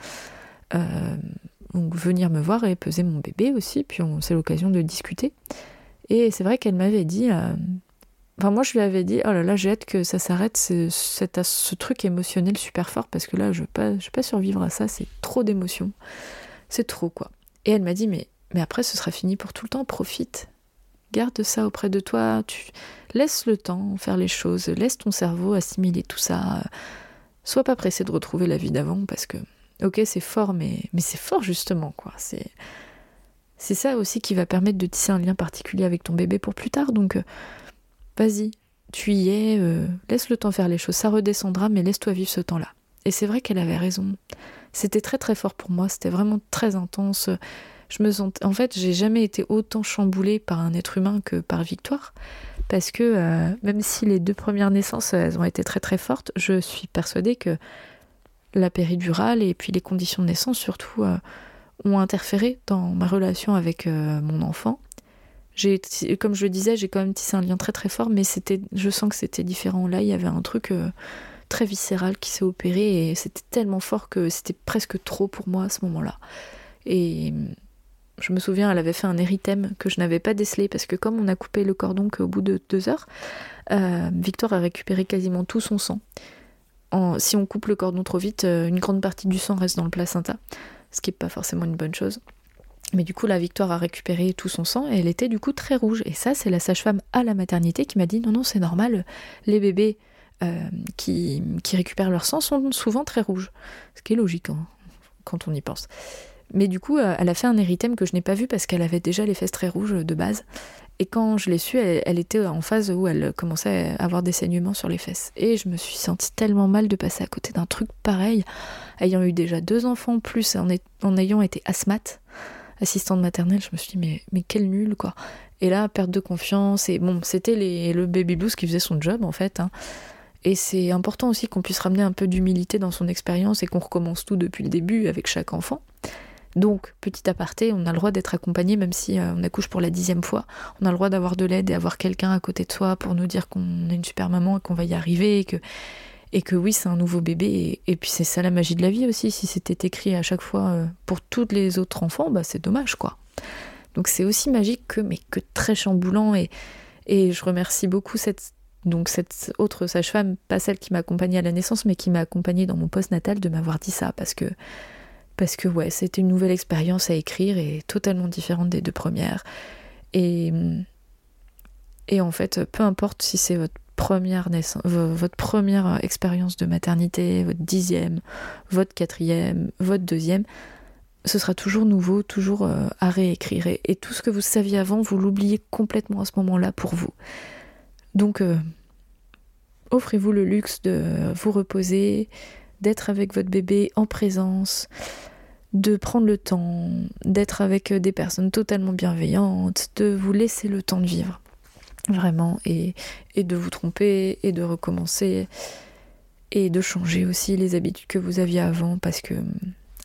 donc venir me voir et peser mon bébé aussi, puis c'est l'occasion de discuter. Et c'est vrai qu'elle m'avait dit, Enfin, moi, je lui avais dit, oh là là, j'ai hâte que ça s'arrête, c'est, ce truc émotionnel super fort, parce que là, je ne vais, pas, survivre à ça, c'est trop d'émotions. C'est trop, quoi. Et elle m'a dit, mais, mais après, ce sera fini pour tout le temps, profite. Garde ça auprès de toi, tu laisse le temps faire les choses, laisse ton cerveau assimiler tout ça. Sois pas pressé de retrouver la vie d'avant, parce que, ok, c'est fort, mais, mais c'est fort justement, quoi. C'est, c'est ça aussi qui va permettre de tisser un lien particulier avec ton bébé pour plus tard, donc vas-y, tu y es, euh, laisse le temps faire les choses, ça redescendra, mais laisse-toi vivre ce temps-là. Et c'est vrai qu'elle avait raison. C'était très très fort pour moi, c'était vraiment très intense. Je me en fait, j'ai jamais été autant chamboulée par un être humain que par Victoire, parce que euh, même si les deux premières naissances elles ont été très très fortes, je suis persuadée que la péridurale et puis les conditions de naissance surtout euh, ont interféré dans ma relation avec mon enfant comme je le disais j'ai quand même tissé un lien très très fort mais c'était je sens que c'était différent. Là il y avait un truc euh, très viscéral qui s'est opéré et c'était tellement fort que c'était presque trop pour moi à ce moment-là. Et je me souviens elle avait fait un érythème que je n'avais pas décelé parce que comme on a coupé le cordon qu'au bout de deux heures euh, Victor a récupéré quasiment tout son sang. Si on coupe le cordon trop vite euh, une grande partie du sang reste dans le placenta ce qui n'est pas forcément une bonne chose mais du coup, la Victoire a récupéré tout son sang et elle était du coup très rouge. Et ça, c'est la sage-femme à la maternité qui m'a dit non, non, c'est normal, les bébés euh, qui, qui, récupèrent leur sang sont souvent très rouges. Ce qui est logique hein, quand on y pense. Mais du coup, euh, elle a fait un érythème que je n'ai pas vu parce qu'elle avait déjà les fesses très rouges de base. Et quand je l'ai su, elle, était en phase où elle commençait à avoir des saignements sur les fesses. Et je me suis sentie tellement mal de passer à côté d'un truc pareil, ayant eu déjà deux enfants, plus en, en ayant été asthmate assistante maternelle, je me suis dit, mais, mais quel nul, quoi. Et là, perte de confiance, et bon, c'était le baby blues qui faisait son job, en fait. Hein. Et c'est important aussi qu'on puisse ramener un peu d'humilité dans son expérience et qu'on recommence tout depuis le début avec chaque enfant. Donc, petit aparté, on a le droit d'être accompagné même si euh, on accouche pour la dixième fois. On a le droit d'avoir de l'aide et avoir quelqu'un à côté de soi pour nous dire qu'on est une super maman et qu'on va y arriver que, et que oui, c'est un nouveau bébé. Et, puis c'est ça la magie de la vie aussi. Si c'était écrit à chaque fois euh, pour tous les autres enfants, bah c'est dommage quoi. Donc c'est aussi magique que, mais que très chamboulant. Et, et je remercie beaucoup cette, donc cette autre sage-femme, pas celle qui m'a accompagnée à la naissance, mais qui m'a accompagnée dans mon post-natal, de m'avoir dit ça. Parce que, parce que ouais, c'était une nouvelle expérience à écrire et totalement différente des deux premières. Et, et en fait, peu importe si c'est votre première votre première expérience de maternité, votre dixième, votre quatrième, votre deuxième, ce sera toujours nouveau, toujours euh, à réécrire. Et, tout ce que vous saviez avant, vous l'oubliez complètement à ce moment-là pour vous. Donc, euh, offrez-vous le luxe de vous reposer, d'être avec votre bébé en présence, de prendre le temps, d'être avec des personnes totalement bienveillantes, de vous laisser le temps de vivre vraiment, et, et de vous tromper, et de recommencer, et de changer aussi les habitudes que vous aviez avant, parce que hum,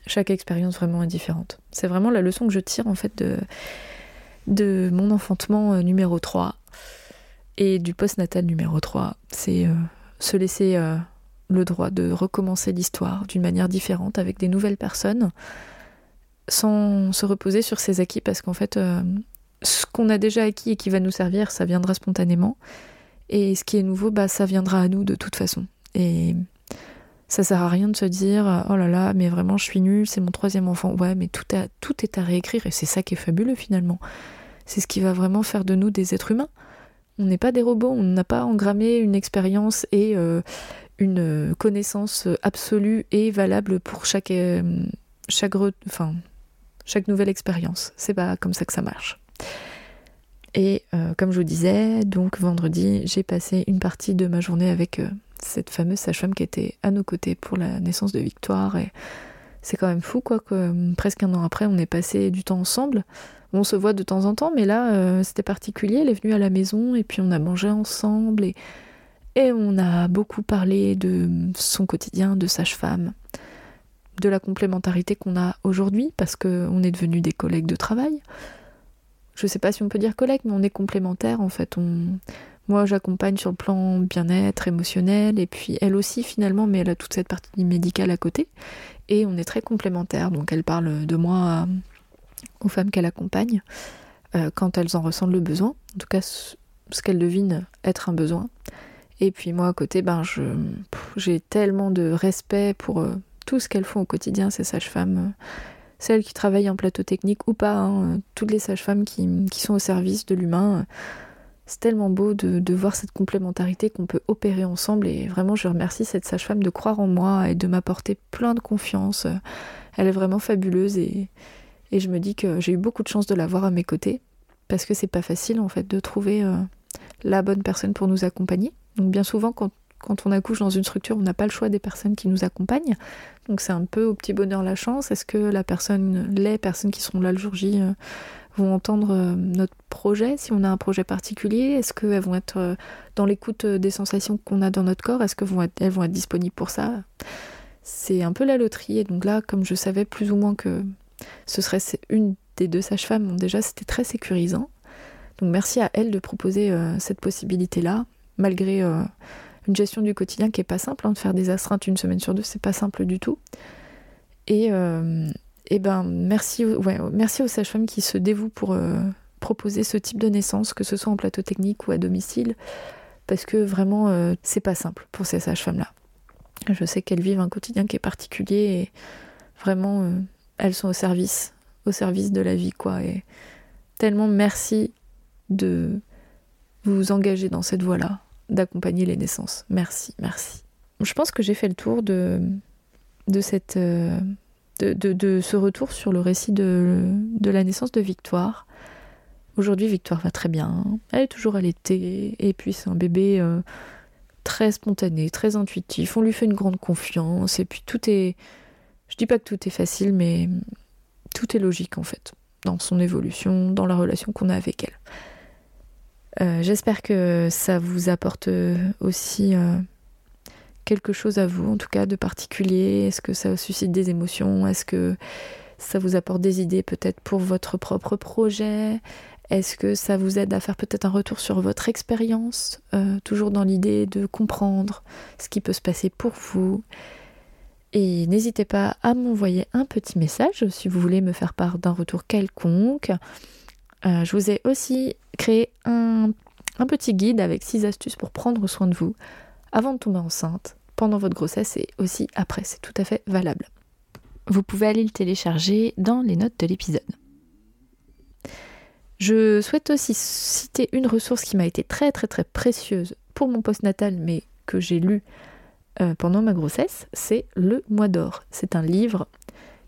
chaque expérience vraiment est différente. C'est vraiment la leçon que je tire en fait de, de mon enfantement euh, numéro 3 et du post-natal numéro 3. C'est euh, se laisser euh, le droit de recommencer l'histoire d'une manière différente avec des nouvelles personnes sans se reposer sur ses acquis parce qu'en fait ce qu'on a déjà acquis et qui va nous servir, ça viendra spontanément. Et ce qui est nouveau, bah, ça viendra à nous de toute façon. Et ça sert à rien de se dire oh là là, mais vraiment je suis nulle, c'est mon troisième enfant. Ouais, mais tout, tout est à réécrire et c'est ça qui est fabuleux finalement. C'est ce qui va vraiment faire de nous des êtres humains. On n'est pas des robots, on n'a pas engrammé une expérience et euh, une connaissance absolue et valable pour chaque, euh, chaque, enfin, chaque nouvelle expérience. C'est pas comme ça que ça marche. Et euh, comme je vous disais, donc vendredi, j'ai passé une partie de ma journée avec euh, cette fameuse sage-femme qui était à nos côtés pour la naissance de Victoire. Et c'est quand même fou, quoi, que euh, presque un an après, on ait passé du temps ensemble. On se voit de temps en temps, mais là, c'était particulier. Elle est venue à la maison et puis on a mangé ensemble et, et on a beaucoup parlé de son quotidien de sage-femme, de la complémentarité qu'on a aujourd'hui parce qu'on est devenus des collègues de travail je sais pas si on peut dire collègue, mais on est complémentaires en fait. Moi, j'accompagne sur le plan bien-être émotionnel, et puis elle aussi finalement, mais elle a toute cette partie médicale à côté, et on est très complémentaires. Donc elle parle de moi aux femmes qu'elle accompagne euh, quand elles en ressentent le besoin, en tout cas ce qu'elles devinent être un besoin. Et puis moi à côté, ben je j'ai tellement de respect pour euh, tout ce qu'elles font au quotidien, ces sages-femmes celles qui travaillent en plateau technique ou pas, hein, toutes les sages-femmes qui, sont au service de l'humain. C'est tellement beau de, voir cette complémentarité qu'on peut opérer ensemble et vraiment je remercie cette sage-femme de croire en moi et de m'apporter plein de confiance. Elle est vraiment fabuleuse et, je me dis que j'ai eu beaucoup de chance de l'avoir à mes côtés parce que c'est pas facile en fait de trouver euh, la bonne personne pour nous accompagner. Donc bien souvent, quand, on accouche dans une structure, on n'a pas le choix des personnes qui nous accompagnent. Donc c'est un peu au petit bonheur la chance. Est-ce que la personne, les personnes qui seront là le jour J euh, vont entendre euh, notre projet, si on a un projet particulier? Est-ce qu'elles vont être euh, dans l'écoute des sensations qu'on a dans notre corps? Est-ce qu'elles vont, être, vont être disponibles pour ça? C'est un peu la loterie. Et donc là, comme je savais plus ou moins que ce serait une des deux sages-femmes, déjà c'était très sécurisant. Donc merci à elle de proposer cette possibilité-là, malgré une gestion du quotidien qui est pas simple, hein, de faire des astreintes une semaine sur deux, c'est pas simple du tout. Et, euh, ben merci, ouais, merci aux sages-femmes qui se dévouent pour proposer ce type de naissance, que ce soit en plateau technique ou à domicile, parce que vraiment c'est pas simple pour ces sages-femmes-là. Je sais qu'elles vivent un quotidien qui est particulier et vraiment elles sont au service, au service de la vie quoi. Et tellement merci de vous engager dans cette voie-là, d'accompagner les naissances. Merci, merci. Je pense que j'ai fait le tour de, euh, ce retour sur le récit de, de la naissance de Victoire. Aujourd'hui, Victoire va très bien. Elle est toujours allaitée. Et puis, c'est un bébé euh, très spontané, très intuitif. On lui fait une grande confiance. Et puis, tout est. Je dis pas que tout est facile, mais tout est logique en fait, dans son évolution, dans la relation qu'on a avec elle. Euh, j'espère que ça vous apporte euh, aussi euh, quelque chose à vous, en tout cas de particulier. Est-ce que ça suscite des émotions? Est-ce que ça vous apporte des idées peut-être pour votre propre projet? Est-ce que ça vous aide à faire peut-être un retour sur votre expérience Toujours dans l'idée de comprendre ce qui peut se passer pour vous? Et n'hésitez pas à m'envoyer un petit message si vous voulez me faire part d'un retour quelconque. Euh, je vous ai aussi créé un, petit guide avec 6 astuces pour prendre soin de vous avant de tomber enceinte, pendant votre grossesse et aussi après. C'est tout à fait valable. Vous pouvez aller le télécharger dans les notes de l'épisode. Je souhaite aussi citer une ressource qui m'a été très très très précieuse pour mon postnatal, mais que j'ai lu euh, pendant ma grossesse, c'est Le Mois d'Or. C'est un livre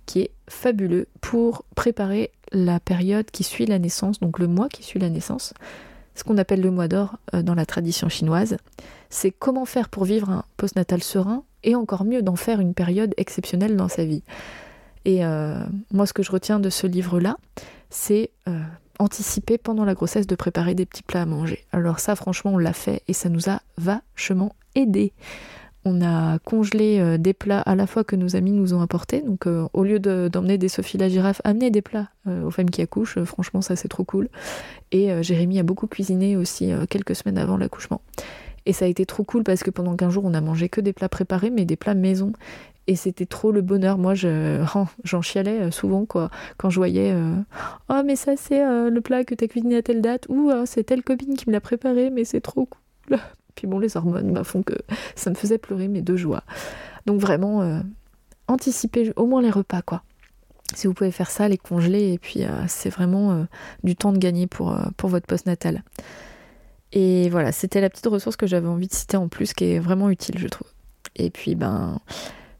qui est fabuleux pour préparer la période qui suit la naissance, donc le mois qui suit la naissance. Ce qu'on appelle le mois d'or euh, dans la tradition chinoise, c'est comment faire pour vivre un postnatal serein et encore mieux d'en faire une période exceptionnelle dans sa vie. Et euh, moi, ce que je retiens de ce livre-là, c'est anticiper pendant la grossesse de préparer des petits plats à manger. Alors ça, franchement, on l'a fait et ça nous a vachement aidé on a congelé euh, des plats à la fois que nos amis nous ont apportés. Donc euh, au lieu d'emmener des Sophie la girafe, amener des plats euh, aux femmes qui accouchent. franchement, ça c'est trop cool. Et Jérémy a beaucoup cuisiné aussi quelques semaines avant l'accouchement. Et ça a été trop cool parce que pendant 15 jours, on a mangé que des plats préparés, mais des plats maison. Et c'était trop le bonheur. Moi, oh, j'en chialais souvent quoi, quand je voyais Oh, mais ça, c'est le plat que tu as cuisiné à telle date. Ou oh, c'est telle copine qui me l'a préparé, mais c'est trop cool. Puis bon, les hormones bah, font que ça me faisait pleurer, mais de joie. Donc vraiment, euh, anticiper au moins les repas, quoi. Si vous pouvez faire ça, les congeler, et puis euh, c'est vraiment euh, du temps de gagner pour, pour votre post-natal. Et voilà, c'était la petite ressource que j'avais envie de citer en plus, qui est vraiment utile, je trouve. Et puis, ben,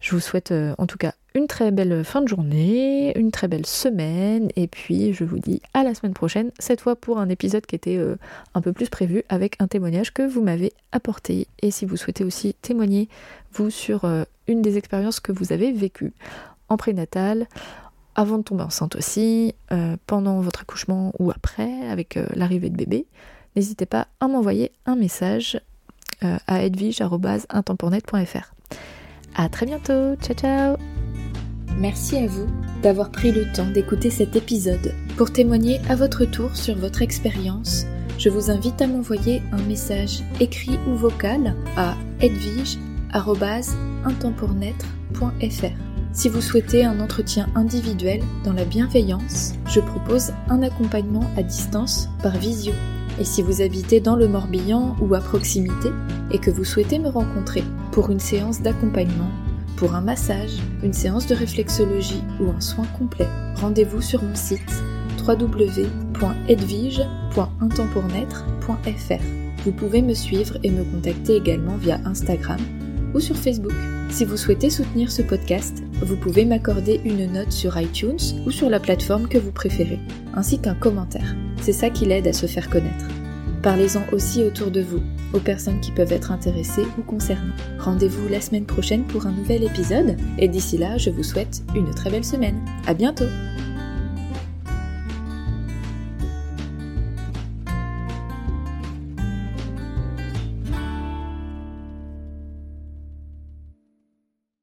je vous souhaite en tout cas une très belle fin de journée, une très belle semaine, et puis je vous dis à la semaine prochaine, cette fois pour un épisode qui était euh, un peu plus prévu avec un témoignage que vous m'avez apporté. Et si vous souhaitez aussi témoigner, vous, sur euh, une des expériences que vous avez vécues en prénatal, avant de tomber enceinte aussi, euh, pendant votre accouchement ou après, avec l'arrivée de bébé, n'hésitez pas à m'envoyer un message à edwige.intempournet.fr. A très bientôt, ciao ciao Merci à vous d'avoir pris le temps d'écouter cet épisode. Pour témoigner à votre tour sur votre expérience, je vous invite à m'envoyer un message écrit ou vocal à edwige.intempournaître.fr. Si vous souhaitez un entretien individuel dans la bienveillance, je propose un accompagnement à distance par visio. Et si vous habitez dans le Morbihan ou à proximité et que vous souhaitez me rencontrer pour une séance d'accompagnement, pour un massage, une séance de réflexologie ou un soin complet, rendez-vous sur mon site www.edvige.intempournaître.fr. Vous pouvez me suivre et me contacter également via Instagram ou sur Facebook. Si vous souhaitez soutenir ce podcast, vous pouvez m'accorder une note sur iTunes ou sur la plateforme que vous préférez, ainsi qu'un commentaire. C'est ça qui l'aide à se faire connaître. Parlez-en aussi autour de vous, aux personnes qui peuvent être intéressées ou concernées. Rendez-vous la semaine prochaine pour un nouvel épisode, et d'ici là, je vous souhaite une très belle semaine. À bientôt!